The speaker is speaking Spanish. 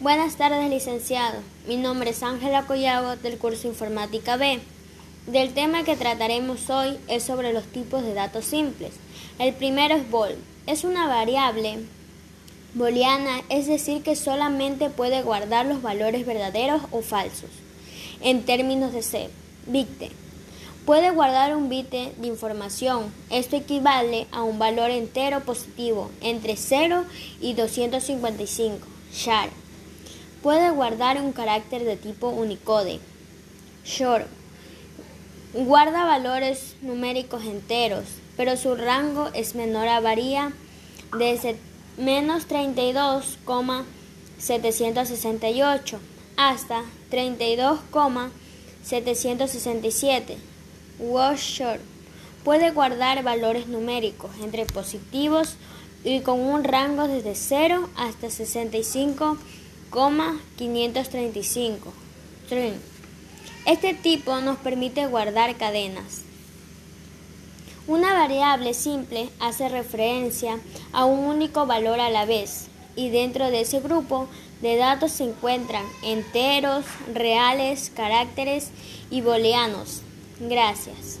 Buenas tardes, licenciado. Mi nombre es Ángela Collago del curso Informática B. Del tema que trataremos hoy es sobre los tipos de datos simples. El primero es bol. Es una variable booleana, es decir, que solamente puede guardar los valores verdaderos o falsos. En términos de C, bit. Puede guardar un bit de información. Esto equivale a un valor entero positivo entre 0 y 255. Char Puede guardar un carácter de tipo Unicode. Short. Guarda valores numéricos enteros, pero su rango es menor a varía desde menos 32,768 hasta 32,767. Wash short puede guardar valores numéricos entre positivos y con un rango desde 0 hasta 65 535. Este tipo nos permite guardar cadenas. Una variable simple hace referencia a un único valor a la vez y dentro de ese grupo de datos se encuentran enteros, reales, caracteres y booleanos. Gracias.